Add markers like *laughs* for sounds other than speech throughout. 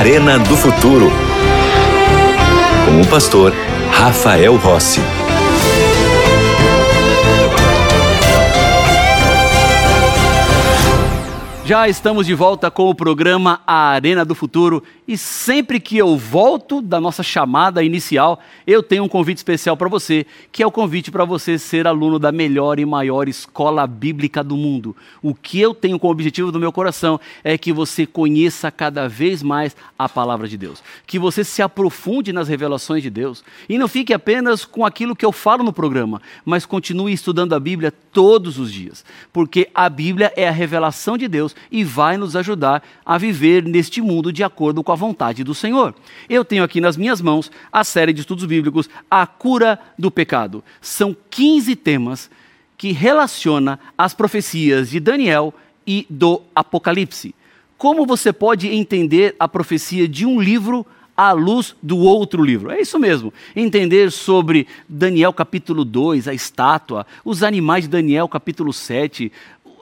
Arena do Futuro. Com o pastor Rafael Rossi. Já estamos de volta com o programa A Arena do Futuro e sempre que eu volto da nossa chamada inicial, eu tenho um convite especial para você, que é o convite para você ser aluno da melhor e maior escola bíblica do mundo. O que eu tenho como objetivo do meu coração é que você conheça cada vez mais a palavra de Deus, que você se aprofunde nas revelações de Deus. E não fique apenas com aquilo que eu falo no programa, mas continue estudando a Bíblia todos os dias, porque a Bíblia é a revelação de Deus e vai nos ajudar a viver neste mundo de acordo com a vontade do Senhor. Eu tenho aqui nas minhas mãos a série de estudos bíblicos A Cura do Pecado. São 15 temas que relaciona as profecias de Daniel e do Apocalipse. Como você pode entender a profecia de um livro à luz do outro livro. É isso mesmo. Entender sobre Daniel capítulo 2, a estátua, os animais de Daniel capítulo 7,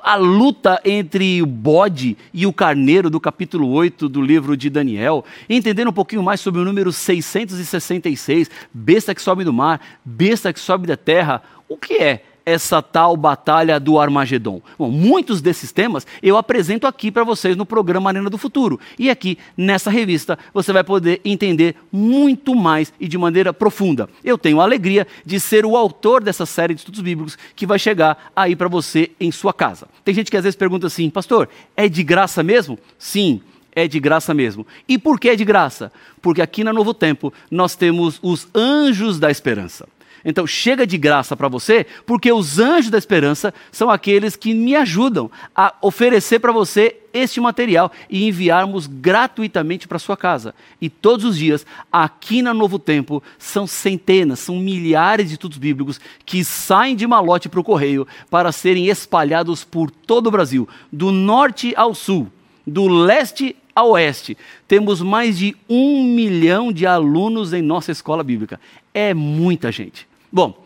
a luta entre o bode e o carneiro do capítulo 8 do livro de Daniel, entendendo um pouquinho mais sobre o número 666, besta que sobe do mar, besta que sobe da terra, o que é essa tal batalha do Armagedon? Bom, muitos desses temas eu apresento aqui para vocês no programa Arena do Futuro. E aqui, nessa revista, você vai poder entender muito mais e de maneira profunda. Eu tenho a alegria de ser o autor dessa série de estudos bíblicos que vai chegar aí para você em sua casa. Tem gente que às vezes pergunta assim, pastor, é de graça mesmo? Sim é de graça mesmo. E por que é de graça? Porque aqui na Novo Tempo nós temos os anjos da esperança. Então chega de graça para você, porque os anjos da esperança são aqueles que me ajudam a oferecer para você este material e enviarmos gratuitamente para sua casa. E todos os dias, aqui na Novo Tempo, são centenas, são milhares de estudos bíblicos que saem de malote para o correio para serem espalhados por todo o Brasil, do norte ao sul, do leste a oeste. Temos mais de um milhão de alunos em nossa escola bíblica. É muita gente. Bom,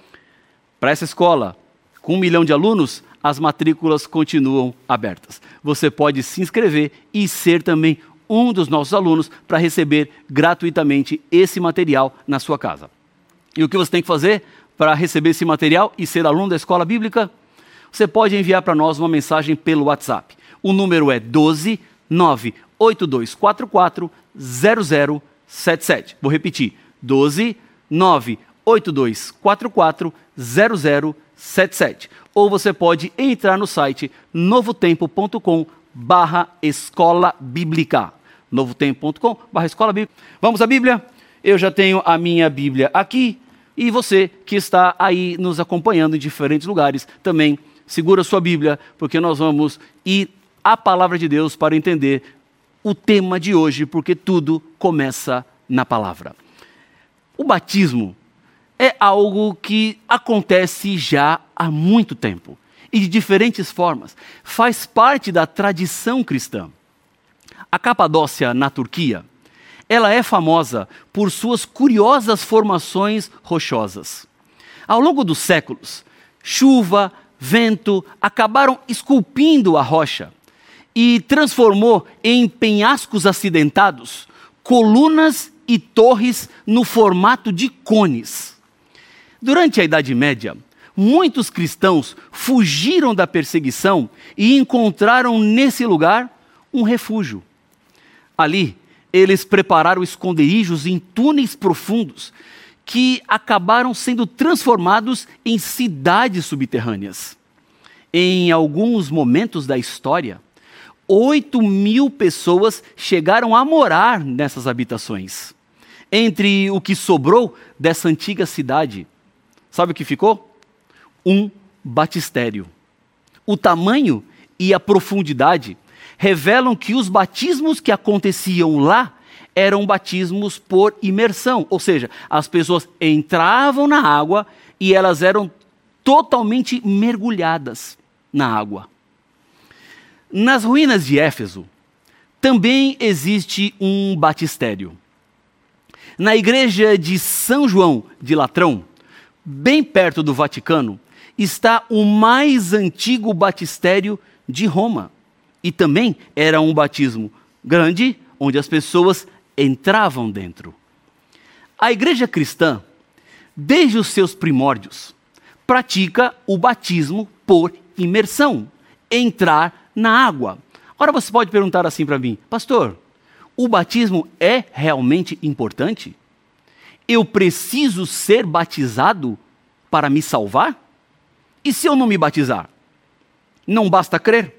para essa escola com um milhão de alunos, as matrículas continuam abertas. Você pode se inscrever e ser também um dos nossos alunos para receber gratuitamente esse material na sua casa. E o que você tem que fazer para receber esse material e ser aluno da escola bíblica? Você pode enviar para nós uma mensagem pelo WhatsApp. O número é 12 98244 0077. Vou repetir: 12 98244 82440077. Ou você pode entrar no site novotempo.com barra escola bíblica. novotempo.com barra escola bíblica. Vamos à Bíblia? Eu já tenho a minha Bíblia aqui e você que está aí nos acompanhando em diferentes lugares também segura sua Bíblia, porque nós vamos ir à palavra de Deus para entender o tema de hoje, porque tudo começa na palavra. O batismo é algo que acontece já há muito tempo e de diferentes formas. Faz parte da tradição cristã. A Capadócia, na Turquia, ela é famosa por suas curiosas formações rochosas. Ao longo dos séculos, chuva, vento acabaram esculpindo a rocha e transformou em penhascos acidentados colunas e torres no formato de cones. Durante a Idade Média, muitos cristãos fugiram da perseguição e encontraram nesse lugar um refúgio. Ali, eles prepararam esconderijos em túneis profundos que acabaram sendo transformados em cidades subterrâneas. Em alguns momentos da história, 8 mil pessoas chegaram a morar nessas habitações. Entre o que sobrou dessa antiga cidade, Sabe o que ficou? Um batistério. O tamanho e a profundidade revelam que os batismos que aconteciam lá eram batismos por imersão, ou seja, as pessoas entravam na água e elas eram totalmente mergulhadas na água. Nas ruínas de Éfeso também existe um batistério. Na igreja de São João de Latrão, bem perto do Vaticano, está o mais antigo batistério de Roma. E também era um batismo grande, onde as pessoas entravam dentro. A igreja cristã, desde os seus primórdios, pratica o batismo por imersão, entrar na água. Agora você pode perguntar assim para mim, pastor, o batismo é realmente importante? Eu preciso ser batizado para me salvar? E se eu não me batizar? Não basta crer?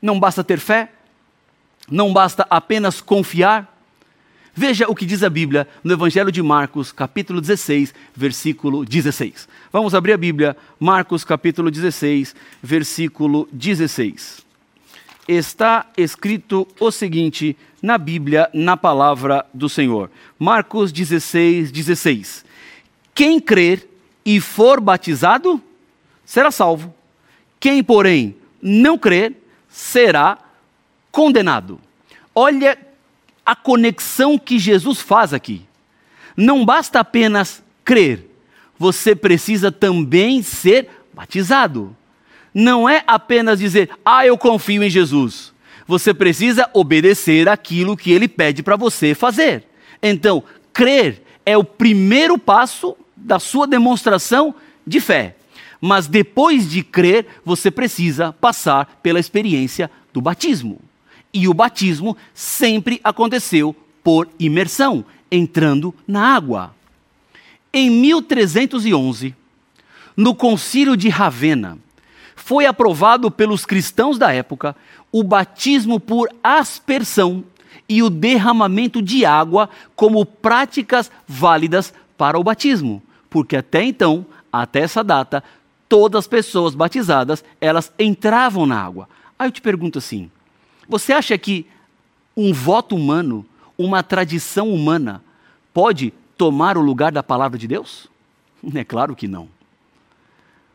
Não basta ter fé? Não basta apenas confiar? Veja o que diz a Bíblia no Evangelho de Marcos, capítulo 16, versículo 16. Vamos abrir a Bíblia, Marcos, capítulo 16, versículo 16. Está escrito o seguinte na Bíblia, na palavra do Senhor. Marcos 16, 16. Quem crer e for batizado, será salvo. Quem, porém, não crer, será condenado. Olha a conexão que Jesus faz aqui. Não basta apenas crer, você precisa também ser batizado. Não é apenas dizer, ah, eu confio em Jesus. Você precisa obedecer aquilo que ele pede para você fazer. Então, crer é o primeiro passo da sua demonstração de fé. Mas depois de crer, você precisa passar pela experiência do batismo. E o batismo sempre aconteceu por imersão, entrando na água. Em 1311, no Concílio de Ravenna, foi aprovado pelos cristãos da época o batismo por aspersão e o derramamento de água como práticas válidas para o batismo, porque até então, até essa data, todas as pessoas batizadas, elas entravam na água. Aí eu te pergunto assim: você acha que um voto humano, uma tradição humana, pode tomar o lugar da palavra de Deus? *laughs* É claro que não.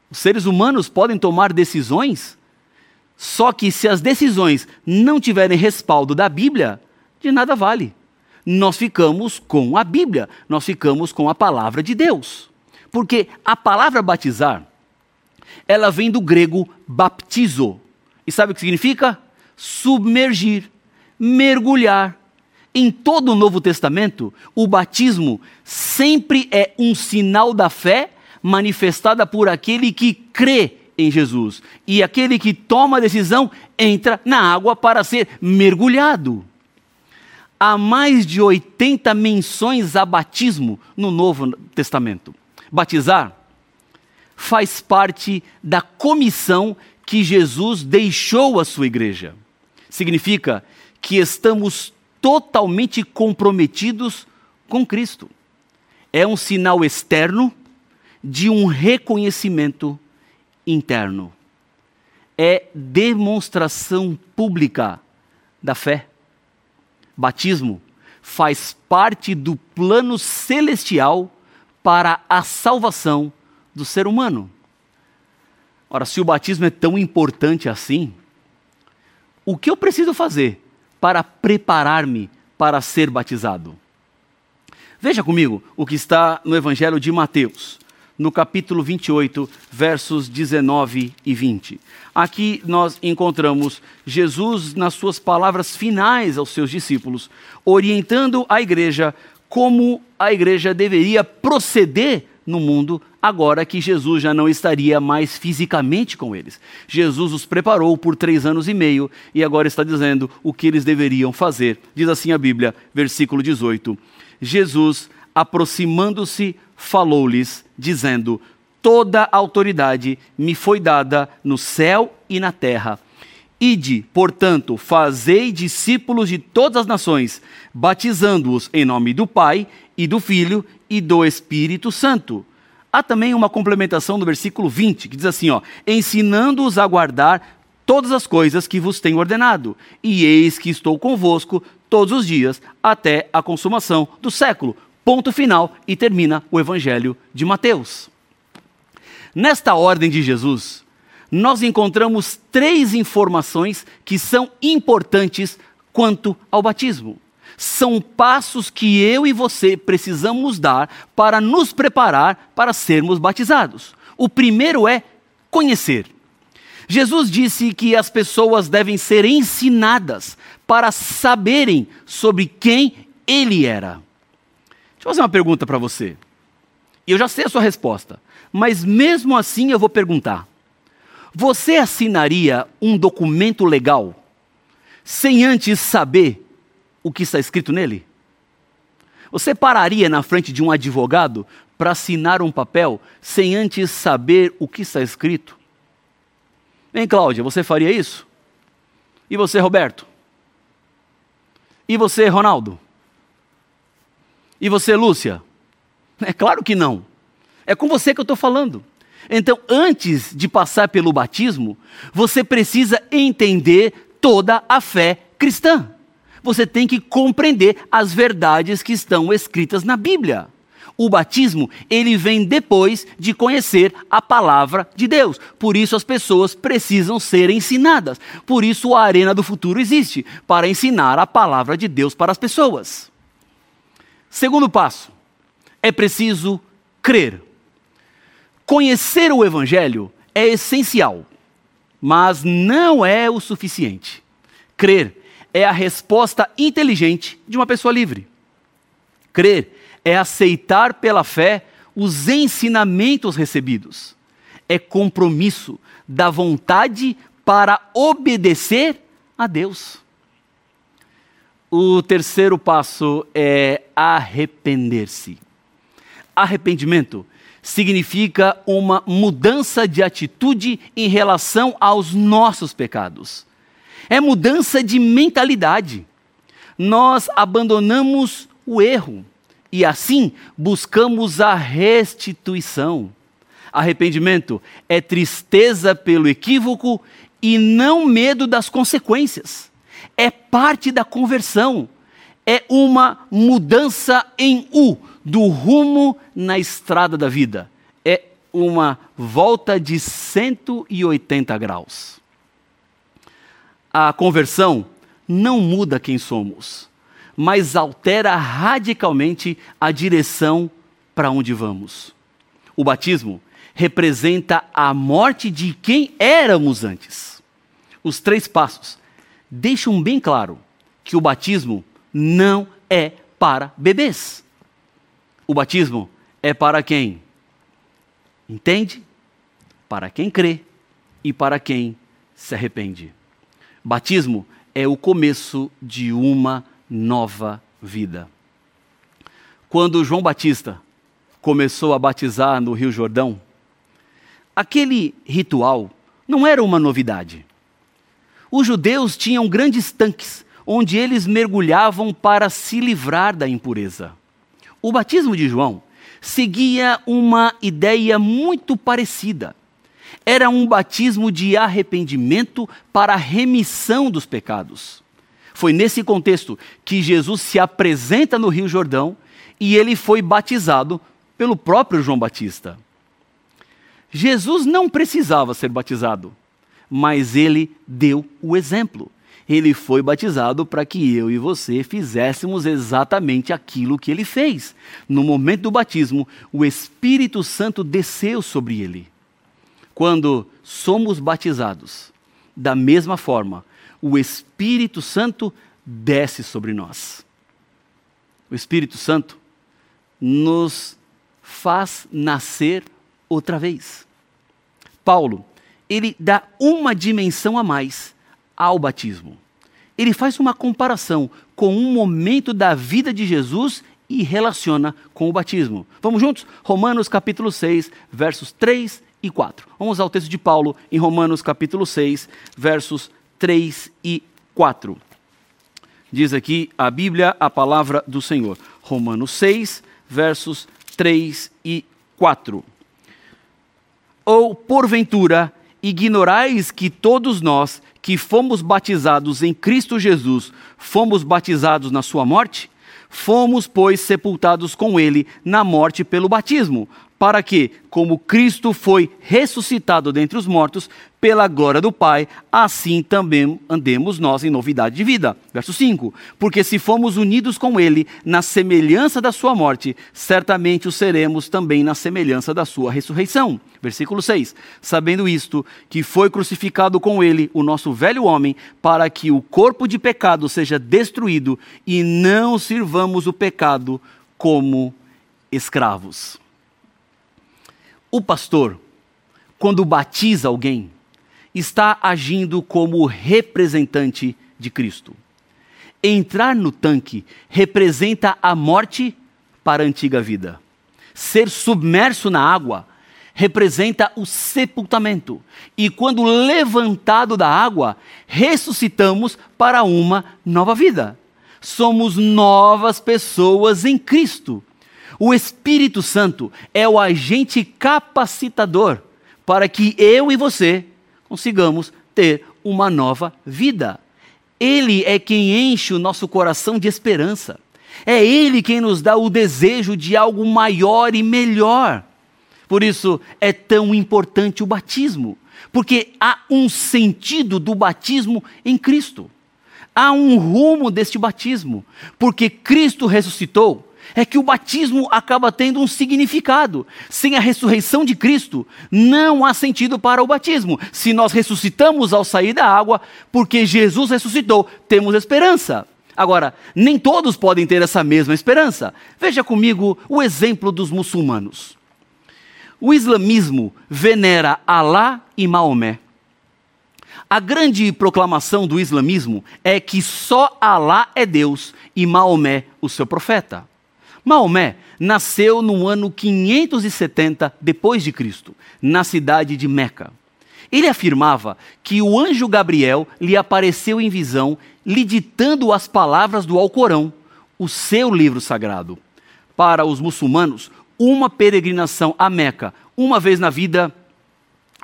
Os seres humanos podem tomar decisões, só que se as decisões não tiverem respaldo da Bíblia, de nada vale. Nós ficamos com a Bíblia, nós ficamos com a palavra de Deus. Porque a palavra batizar, ela vem do grego baptizo. E sabe o que significa? submergir, mergulhar. Em todo o Novo Testamento, o batismo sempre é um sinal da fé manifestada por aquele que crê em Jesus. E aquele que toma a decisão entra na água para ser mergulhado. Há mais de 80 menções a batismo no Novo Testamento. Batizar faz parte da comissão que Jesus deixou à sua igreja significa que estamos totalmente comprometidos com Cristo. É um sinal externo de um reconhecimento interno. É demonstração pública da fé. Batismo faz parte do plano celestial para a salvação do ser humano. Ora, se o batismo é tão importante assim, o que eu preciso fazer para preparar-me para ser batizado? Veja comigo o que está no Evangelho de Mateus, no capítulo 28, versos 19 e 20. Aqui nós encontramos Jesus nas suas palavras finais aos seus discípulos, orientando a igreja como a igreja deveria proceder no mundo agora que Jesus já não estaria mais fisicamente com eles. Jesus os preparou por três anos e meio e agora está dizendo o que eles deveriam fazer. Diz assim a Bíblia, versículo 18: Jesus, aproximando-se, falou-lhes, dizendo: Toda autoridade me foi dada no céu e na terra. Ide, portanto, fazei discípulos de todas as nações, batizando-os em nome do Pai e do Filho e do Espírito Santo. Há também uma complementação no versículo 20, que diz assim: ensinando-os a guardar todas as coisas que vos tenho ordenado, e eis que estou convosco todos os dias até a consumação do século. Ponto final e termina o evangelho de Mateus. Nesta ordem de Jesus, nós encontramos três informações que são importantes quanto ao batismo são passos que eu e você precisamos dar para nos preparar para sermos batizados. O primeiro é conhecer. Jesus disse que as pessoas devem ser ensinadas para saberem sobre quem ele era. Deixa eu fazer uma pergunta para você. Eu já sei a sua resposta, mas mesmo assim eu vou perguntar. Você assinaria um documento legal sem antes saber o que está escrito nele? Você pararia na frente de um advogado para assinar um papel sem antes saber o que está escrito? Hein, Cláudia, você faria isso? E você, Roberto? E você, Ronaldo? E você, Lúcia? É claro que não. É com você que eu estou falando. Então, antes de passar pelo batismo, você precisa entender toda a fé cristã. Você tem que compreender as verdades que estão escritas na Bíblia. O batismo, ele vem depois de conhecer a palavra de Deus. Por isso as pessoas precisam ser ensinadas. Por isso a Arena do Futuro existe, para ensinar a palavra de Deus para as pessoas. Segundo passo, é preciso crer. Conhecer o evangelho é essencial, mas não é o suficiente. Crer é a resposta inteligente de uma pessoa livre. Crer é aceitar pela fé os ensinamentos recebidos. É compromisso da vontade para obedecer a Deus. O terceiro passo é arrepender-se. Arrependimento significa uma mudança de atitude em relação aos nossos pecados. É mudança de mentalidade. Nós abandonamos o erro e assim buscamos a restituição. Arrependimento é tristeza pelo equívoco e não medo das consequências. É parte da conversão. É uma mudança em U do rumo na estrada da vida. É uma volta de 180 graus. A conversão não muda quem somos mas altera radicalmente a direção para onde vamos. O batismo representa a morte de quem éramos antes. Os três passos deixam bem claro que o batismo não é para bebês. O batismo é para quem entende, para quem crê e para quem se arrepende. Batismo é o começo de uma nova vida. Quando João Batista começou a batizar no Rio Jordão, aquele ritual não era uma novidade. Os judeus tinham grandes tanques onde eles mergulhavam para se livrar da impureza. O batismo de João seguia uma ideia muito parecida. Era um batismo de arrependimento para a remissão dos pecados. Foi nesse contexto que Jesus se apresenta no Rio Jordão e ele foi batizado pelo próprio João Batista. Jesus não precisava ser batizado, mas ele deu o exemplo. Ele foi batizado para que eu e você fizéssemos exatamente aquilo que ele fez. No momento do batismo, o Espírito Santo desceu sobre ele. Quando somos batizados, da mesma forma, o Espírito Santo desce sobre nós. O Espírito Santo nos faz nascer outra vez. Paulo, ele dá uma dimensão a mais ao batismo. Ele faz uma comparação com um momento da vida de Jesus e relaciona com o batismo. Vamos juntos? Romanos capítulo 6, versos 3 e 4. Vamos ao texto de Paulo em Romanos capítulo 6, versos 3 e 4. Diz aqui a Bíblia, a palavra do Senhor. Romanos 6, versos 3 e 4. Ou, porventura, ignorais que todos nós que fomos batizados em Cristo Jesus, fomos batizados na sua morte? Fomos, pois, sepultados com ele na morte pelo batismo, para que, como Cristo foi ressuscitado dentre os mortos, pela glória do Pai, assim também andemos nós em novidade de vida. Verso 5: Porque se fomos unidos com Ele na semelhança da Sua morte, certamente o seremos também na semelhança da Sua ressurreição. Versículo 6: Sabendo isto, que foi crucificado com Ele o nosso velho homem, para que o corpo de pecado seja destruído e não sirvamos o pecado como escravos. O pastor, quando batiza alguém, está agindo como representante de Cristo. Entrar no tanque representa a morte para a antiga vida. Ser submerso na água representa o sepultamento. E quando levantado da água, ressuscitamos para uma nova vida. Somos novas pessoas em Cristo. O Espírito Santo é o agente capacitador para que eu e você consigamos ter uma nova vida. Ele é quem enche o nosso coração de esperança. É Ele quem nos dá o desejo de algo maior e melhor. Por isso é tão importante o batismo, porque há um sentido do batismo em Cristo. Há um rumo deste batismo, porque Cristo ressuscitou é que o batismo acaba tendo um significado. Sem a ressurreição de Cristo, não há sentido para o batismo. Se nós ressuscitamos ao sair da água, porque Jesus ressuscitou, temos esperança. Agora, nem todos podem ter essa mesma esperança. Veja comigo o exemplo dos muçulmanos. O islamismo venera Alá e Maomé. A grande proclamação do islamismo é que só Alá é Deus e Maomé o seu profeta. Maomé nasceu no ano 570 depois de Cristo, na cidade de Meca. Ele afirmava que o anjo Gabriel lhe apareceu em visão, lhe ditando as palavras do Alcorão, o seu livro sagrado. Para os muçulmanos, uma peregrinação a Meca, uma vez na vida,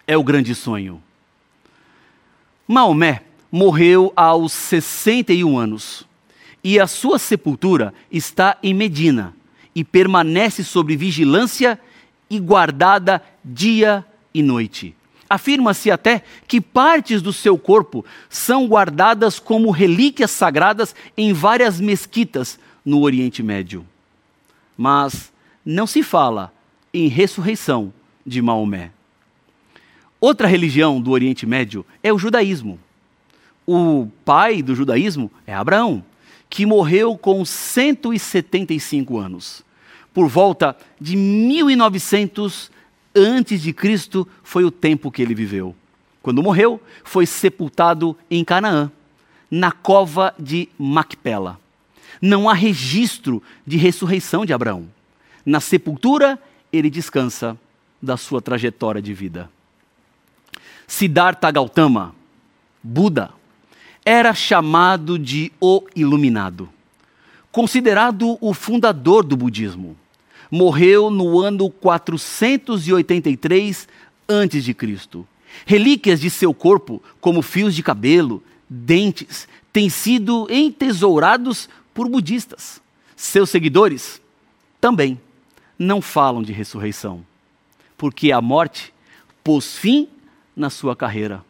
é o grande sonho. Maomé morreu aos 61 anos e a sua sepultura está em Medina e permanece sob vigilância e guardada dia e noite. Afirma-se até que partes do seu corpo são guardadas como relíquias sagradas em várias mesquitas no Oriente Médio. Mas não se fala em ressurreição de Maomé. Outra religião do Oriente Médio é o judaísmo. O pai do judaísmo é Abraão que morreu com 175 anos. Por volta de 1900 antes de Cristo foi o tempo que ele viveu. Quando morreu, foi sepultado em Canaã, na cova de Macpela. Não há registro de ressurreição de Abraão. Na sepultura, ele descansa da sua trajetória de vida. Siddhartha Gautama, Buda, era chamado de o Iluminado. Considerado o fundador do budismo, morreu no ano 483 a.C. Relíquias de seu corpo, como fios de cabelo, dentes, têm sido entesourados por budistas. Seus seguidores também não falam de ressurreição, porque a morte pôs fim na sua carreira.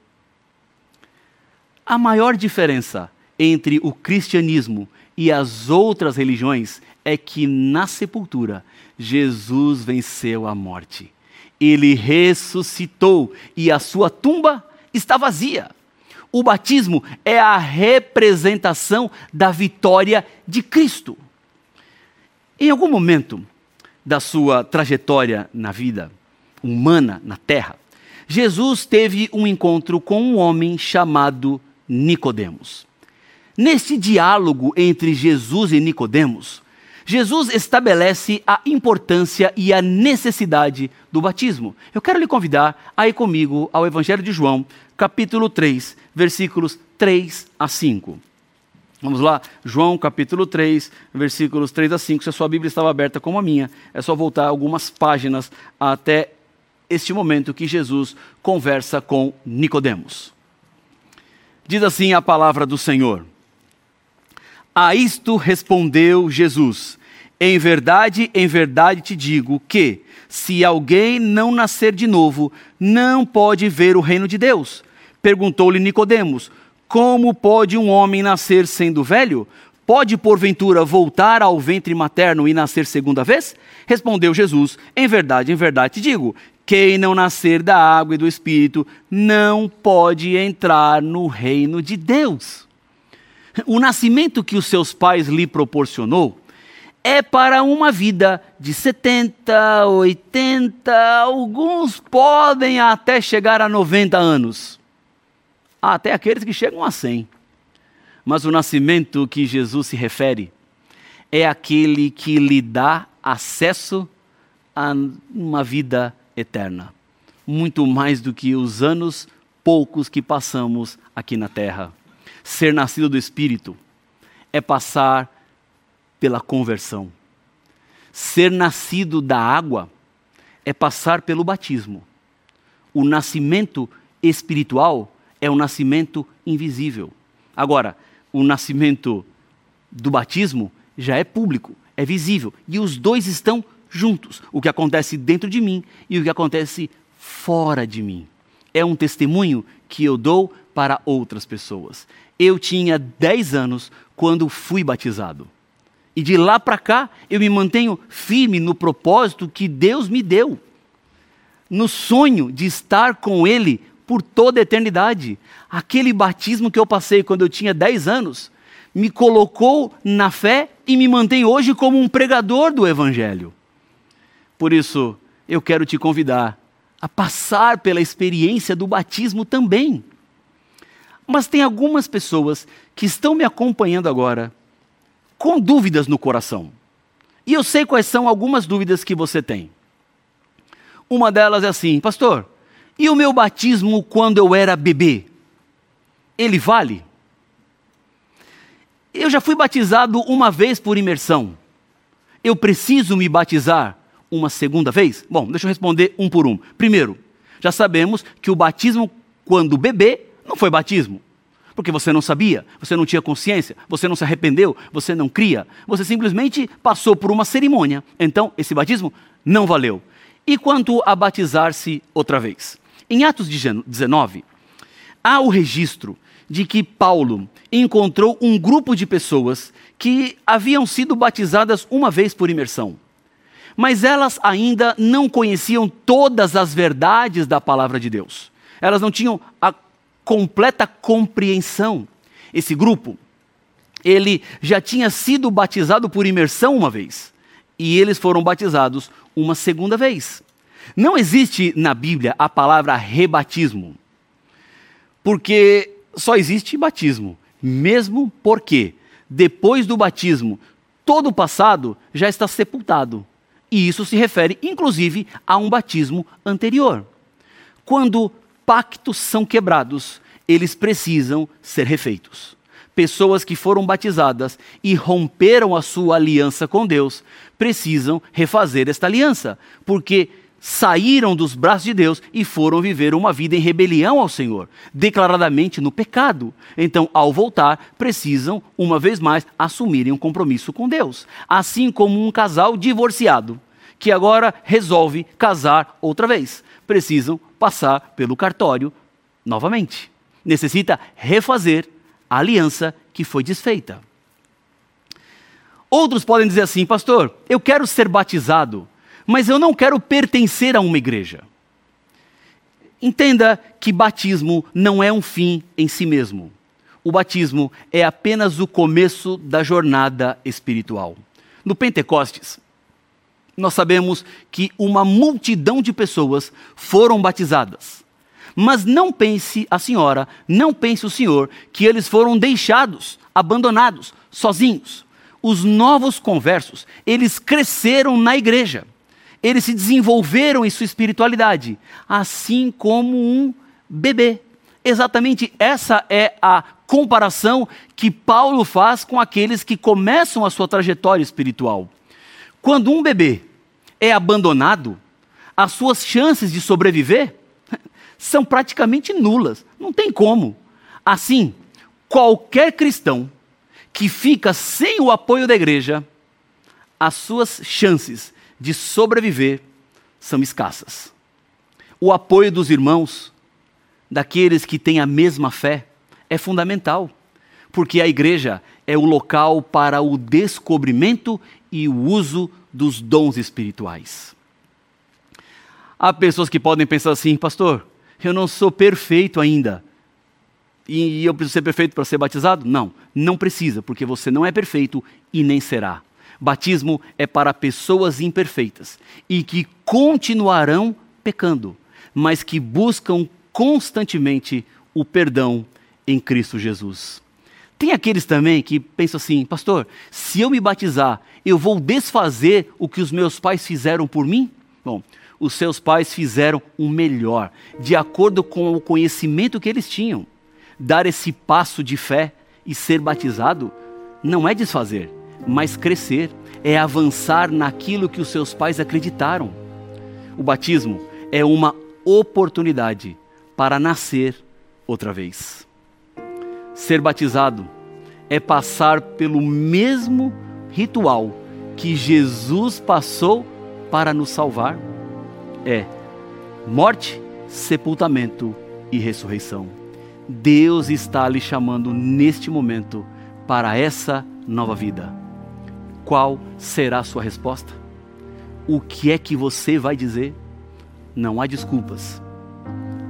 A maior diferença entre o cristianismo e as outras religiões é que na sepultura Jesus venceu a morte. Ele ressuscitou e a sua tumba está vazia. O batismo é a representação da vitória de Cristo. Em algum momento da sua trajetória na vida humana, na terra, Jesus teve um encontro com um homem chamado Nicodemos. Nesse diálogo entre Jesus e Nicodemos, Jesus estabelece a importância e a necessidade do batismo. Eu quero lhe convidar a ir comigo ao Evangelho de João, capítulo 3, versículos 3 a 5. Vamos lá, João capítulo 3, versículos 3 a 5. Se a sua Bíblia estava aberta como a minha, é só voltar algumas páginas até este momento que Jesus conversa com Nicodemos. Diz assim a palavra do Senhor. A isto respondeu Jesus: Em verdade, em verdade te digo que, se alguém não nascer de novo, não pode ver o reino de Deus. Perguntou-lhe Nicodemos: Como pode um homem nascer sendo velho? Pode, porventura, voltar ao ventre materno e nascer segunda vez? Respondeu Jesus: Em verdade, em verdade te digo: quem não nascer da água e do espírito não pode entrar no reino de Deus. O nascimento que os seus pais lhe proporcionou é para uma vida de 70, 80, alguns podem até chegar a 90 anos. Até aqueles que chegam a 100. Mas o nascimento que Jesus se refere é aquele que lhe dá acesso a uma vida eterna. Muito mais do que os anos poucos que passamos aqui na terra. Ser nascido do Espírito é passar pela conversão. Ser nascido da água é passar pelo batismo. O nascimento espiritual é o nascimento invisível. Agora, o nascimento do batismo já é público, é visível, e os dois estão juntos. O que acontece dentro de mim e o que acontece fora de mim. É um testemunho que eu dou para outras pessoas. Eu tinha 10 anos quando fui batizado. E de lá para cá, eu me mantenho firme no propósito que Deus me deu, no sonho de estar com Ele por toda a eternidade. Aquele batismo que eu passei quando eu tinha 10 anos me colocou na fé e me mantém hoje como um pregador do Evangelho. Por isso, eu quero te convidar a passar pela experiência do batismo também. Mas tem algumas pessoas que estão me acompanhando agora com dúvidas no coração. E eu sei quais são algumas dúvidas que você tem. Uma delas é assim, pastor, e o meu batismo quando eu era bebê? Ele vale? Eu já fui batizado uma vez por imersão. Eu preciso me batizar uma segunda vez? Bom, deixa eu responder um por um. Primeiro, já sabemos que o batismo quando bebê não foi batismo. Porque você não sabia, você não tinha consciência, você não se arrependeu, você não cria, você simplesmente passou por uma cerimônia. Então, esse batismo não valeu. E quanto a batizar-se outra vez? Em Atos 19, há o registro de que Paulo encontrou um grupo de pessoas que haviam sido batizadas uma vez por imersão. Mas elas ainda não conheciam todas as verdades da palavra de Deus. Elas não tinham a completa compreensão. Esse grupo, ele já tinha sido batizado por imersão uma vez, e eles foram batizados uma segunda vez. Não existe na Bíblia a palavra rebatismo, porque só existe batismo, mesmo porque depois do batismo, todo o passado já está sepultado. E isso se refere, inclusive, a um batismo anterior. Quando pactos são quebrados, eles precisam ser refeitos. Pessoas que foram batizadas e romperam a sua aliança com Deus precisam refazer esta aliança, porque saíram dos braços de Deus e foram viver uma vida em rebelião ao Senhor, declaradamente no pecado. Então, ao voltar, precisam, uma vez mais, assumirem um compromisso com Deus. Assim como um casal divorciado, que agora resolve casar outra vez precisam passar pelo cartório novamente. Necessita refazer a aliança que foi desfeita. Outros podem dizer assim, pastor, eu quero ser batizado, mas eu não quero pertencer a uma igreja. Entenda que batismo não é um fim em si mesmo. O batismo é apenas o começo da jornada espiritual. No Pentecostes, nós sabemos que uma multidão de pessoas foram batizadas. Mas não pense a senhora, não pense o senhor, que eles foram deixados, abandonados, sozinhos. Os novos conversos, eles cresceram na igreja. Eles se desenvolveram em sua espiritualidade, assim como um bebê. Exatamente essa é a comparação que Paulo faz com aqueles que começam a sua trajetória espiritual. Quando um bebê é abandonado, as suas chances de sobreviver *laughs* são praticamente nulas. Não tem como. Assim, qualquer cristão que fica sem o apoio da igreja, as suas chances de sobreviver são escassas. O apoio dos irmãos, daqueles que têm a mesma fé, é fundamental, porque a igreja é o local para o descobrimento e o uso dos dons espirituais. Há pessoas que podem pensar assim, pastor, eu não sou perfeito ainda. E eu preciso ser perfeito para ser batizado? Não, não precisa, porque você não é perfeito e nem será. Batismo é para pessoas imperfeitas e que continuarão pecando, mas que buscam constantemente o perdão em Cristo Jesus. Tem aqueles também que pensam assim, pastor, se eu me batizar, eu vou desfazer o que os meus pais fizeram por mim? Bom, os seus pais fizeram o melhor, de acordo com o conhecimento que eles tinham. Dar esse passo de fé e ser batizado não é desfazer, mas crescer, é avançar naquilo que os seus pais acreditaram. O batismo é uma oportunidade para nascer outra vez. Ser batizado é passar pelo mesmo ritual que Jesus passou para nos salvar. É morte, sepultamento e ressurreição. Deus está lhe chamando neste momento para essa nova vida. Qual será a sua resposta? O que é que você vai dizer? Não há desculpas.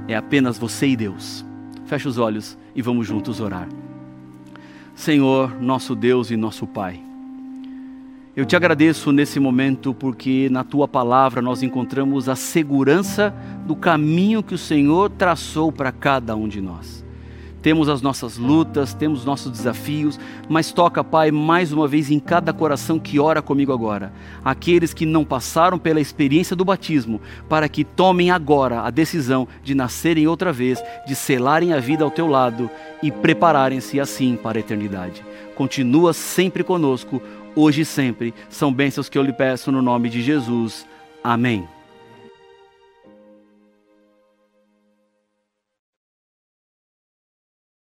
É apenas você e Deus. Feche os olhos e vamos juntos orar. Senhor, nosso Deus e nosso Pai, eu te agradeço nesse momento porque na tua palavra nós encontramos a segurança do caminho que o Senhor traçou para cada um de nós temos as nossas lutas, temos nossos desafios, mas toca, Pai, mais uma vez em cada coração que ora comigo agora. Aqueles que não passaram pela experiência do batismo, para que tomem agora a decisão de nascerem outra vez, de selarem a vida ao teu lado e prepararem-se assim para a eternidade. Continua sempre conosco, hoje e sempre. São bênçãos que eu lhe peço no nome de Jesus. Amém.